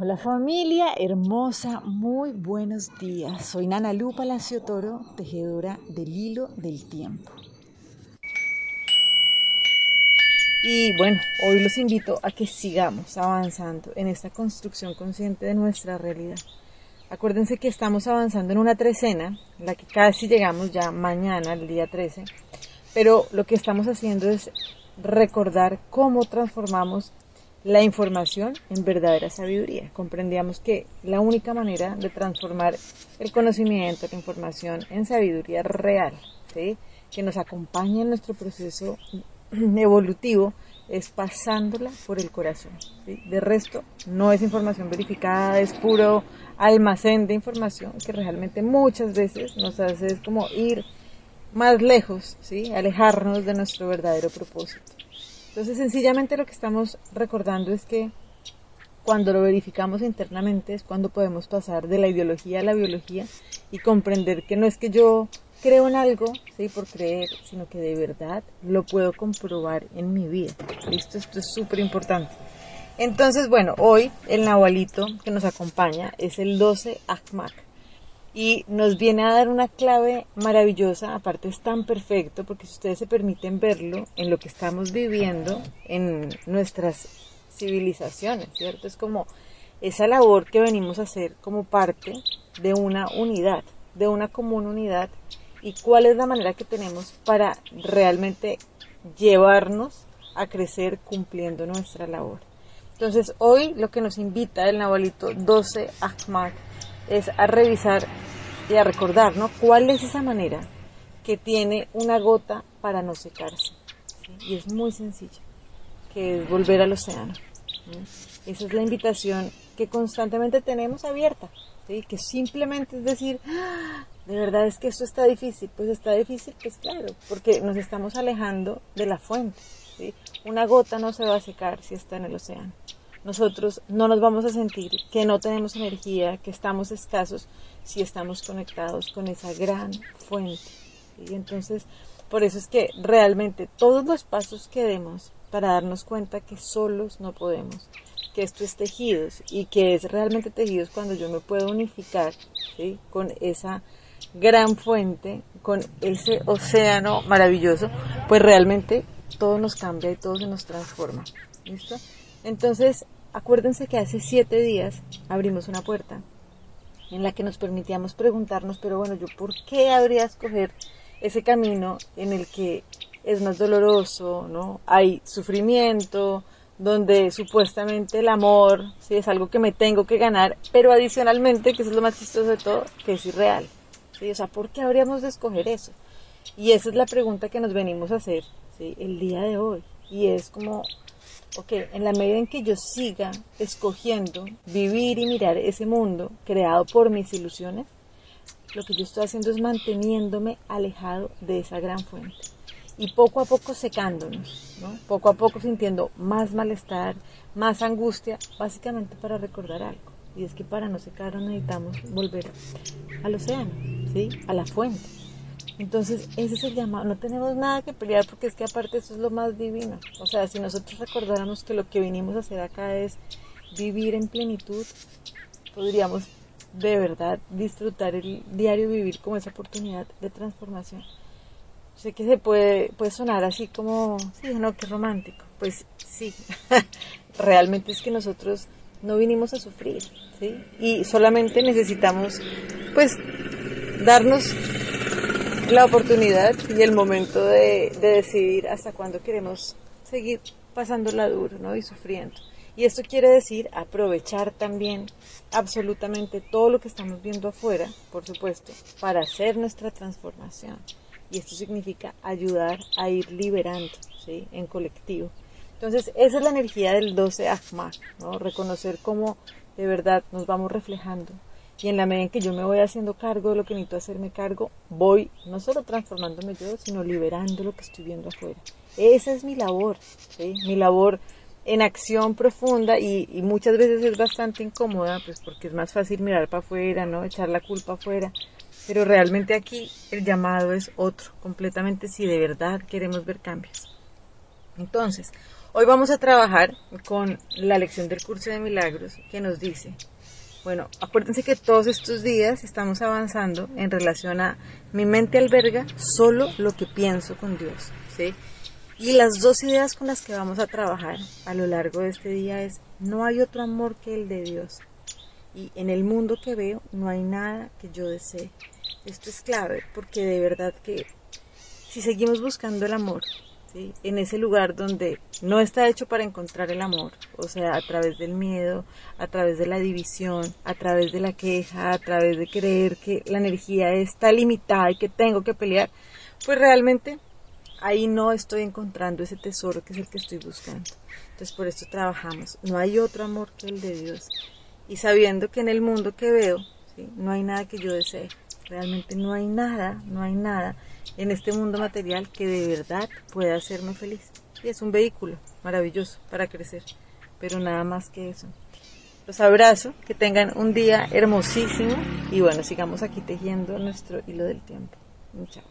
Hola familia hermosa, muy buenos días. Soy Nana Lu Palacio Toro, tejedora del hilo del tiempo. Y bueno, hoy los invito a que sigamos avanzando en esta construcción consciente de nuestra realidad. Acuérdense que estamos avanzando en una trecena, en la que casi llegamos ya mañana, el día 13, pero lo que estamos haciendo es recordar cómo transformamos la información en verdadera sabiduría. Comprendíamos que la única manera de transformar el conocimiento, la información en sabiduría real, que nos acompañe en nuestro proceso evolutivo, es pasándola por el corazón. De resto, no es información verificada, es puro almacén de información que realmente muchas veces nos hace como ir más lejos, ¿sí? alejarnos de nuestro verdadero propósito. Entonces, sencillamente lo que estamos recordando es que cuando lo verificamos internamente es cuando podemos pasar de la ideología a la biología y comprender que no es que yo creo en algo, ¿sí? por creer, sino que de verdad lo puedo comprobar en mi vida. ¿Listo? Esto es súper importante. Entonces, bueno, hoy el nahualito que nos acompaña es el 12 Akmak y nos viene a dar una clave maravillosa, aparte es tan perfecto, porque si ustedes se permiten verlo en lo que estamos viviendo en nuestras civilizaciones, ¿cierto? Es como esa labor que venimos a hacer como parte de una unidad, de una común unidad, y cuál es la manera que tenemos para realmente llevarnos a crecer cumpliendo nuestra labor. Entonces hoy lo que nos invita el Nahualito 12 Ahmad es a revisar y a recordar, ¿no? ¿Cuál es esa manera que tiene una gota para no secarse? Y es muy sencilla, que es volver al océano. Esa es la invitación que constantemente tenemos abierta, ¿sí? que simplemente es decir, ¡Ah! de verdad es que esto está difícil, pues está difícil, pues claro, porque nos estamos alejando de la fuente. ¿sí? Una gota no se va a secar si está en el océano nosotros no nos vamos a sentir que no tenemos energía, que estamos escasos si estamos conectados con esa gran fuente. Y entonces, por eso es que realmente todos los pasos que demos para darnos cuenta que solos no podemos, que esto es tejidos y que es realmente tejidos cuando yo me puedo unificar con esa gran fuente, con ese océano maravilloso, pues realmente todo nos cambia y todo se nos transforma. ¿Listo? Entonces, Acuérdense que hace siete días abrimos una puerta en la que nos permitíamos preguntarnos, pero bueno, yo por qué habría escoger ese camino en el que es más doloroso, ¿no? Hay sufrimiento, donde supuestamente el amor sí es algo que me tengo que ganar, pero adicionalmente, que es lo más chistoso de todo, que es irreal. ¿sí? O sea, ¿por qué habríamos de escoger eso? Y esa es la pregunta que nos venimos a hacer el día de hoy. Y es como, ok, en la medida en que yo siga escogiendo vivir y mirar ese mundo creado por mis ilusiones, lo que yo estoy haciendo es manteniéndome alejado de esa gran fuente y poco a poco secándonos, ¿no? poco a poco sintiendo más malestar, más angustia, básicamente para recordar algo. Y es que para no secarnos necesitamos volver al océano, ¿sí? a la fuente. Entonces, ese es el llamado. No tenemos nada que pelear porque es que aparte eso es lo más divino. O sea, si nosotros recordáramos que lo que vinimos a hacer acá es vivir en plenitud, podríamos de verdad disfrutar el diario vivir como esa oportunidad de transformación. Sé que se puede, puede sonar así como, sí, no, qué romántico. Pues sí, realmente es que nosotros no vinimos a sufrir, ¿sí? Y solamente necesitamos, pues, darnos la oportunidad y el momento de, decidir hasta cuándo queremos seguir pasándola duro ¿no? y sufriendo. Y esto quiere decir aprovechar también absolutamente todo lo que estamos viendo afuera, por supuesto, para hacer nuestra transformación. Y esto significa ayudar a ir liberando ¿sí? en colectivo. Entonces, esa es la energía del 12 Ahmad, ¿no? reconocer cómo de verdad nos vamos reflejando y en la medida en que yo me voy haciendo cargo de lo que necesito hacerme cargo, voy no solo transformándome yo, sino liberando lo que estoy viendo afuera. Esa es mi labor, ¿sí? mi labor en acción profunda y, y, muchas veces es bastante incómoda, pues porque es más fácil mirar para afuera, ¿no? Echar la culpa afuera. Pero realmente aquí el llamado es otro, completamente si de verdad queremos ver cambios. Entonces, Hoy vamos a trabajar con la lección del curso de milagros que nos dice, bueno, acuérdense que todos estos días estamos avanzando en relación a mi mente alberga solo lo que pienso con Dios, ¿sí? Y las dos ideas con las que vamos a trabajar a lo largo de este día es, no hay otro amor que el de Dios. Y en el mundo que veo no hay nada que yo desee. Esto es clave porque de verdad que si seguimos buscando el amor, en ese lugar donde no está hecho para encontrar el amor, o sea, a través del miedo, a través de la división, a través de la queja, a través de creer que la energía está limitada y que tengo que pelear, pues realmente ahí no estoy encontrando ese tesoro que es el que estoy buscando. Entonces por esto trabajamos. No hay otro amor que el de Dios. Y sabiendo que en el mundo que veo, no hay nada que yo desee. Realmente no hay nada, no hay nada en este mundo material que de verdad pueda hacerme feliz. Y es un vehículo maravilloso para crecer, pero nada más que eso. Los abrazo, que tengan un día hermosísimo y bueno, sigamos aquí tejiendo nuestro hilo del tiempo. Chao.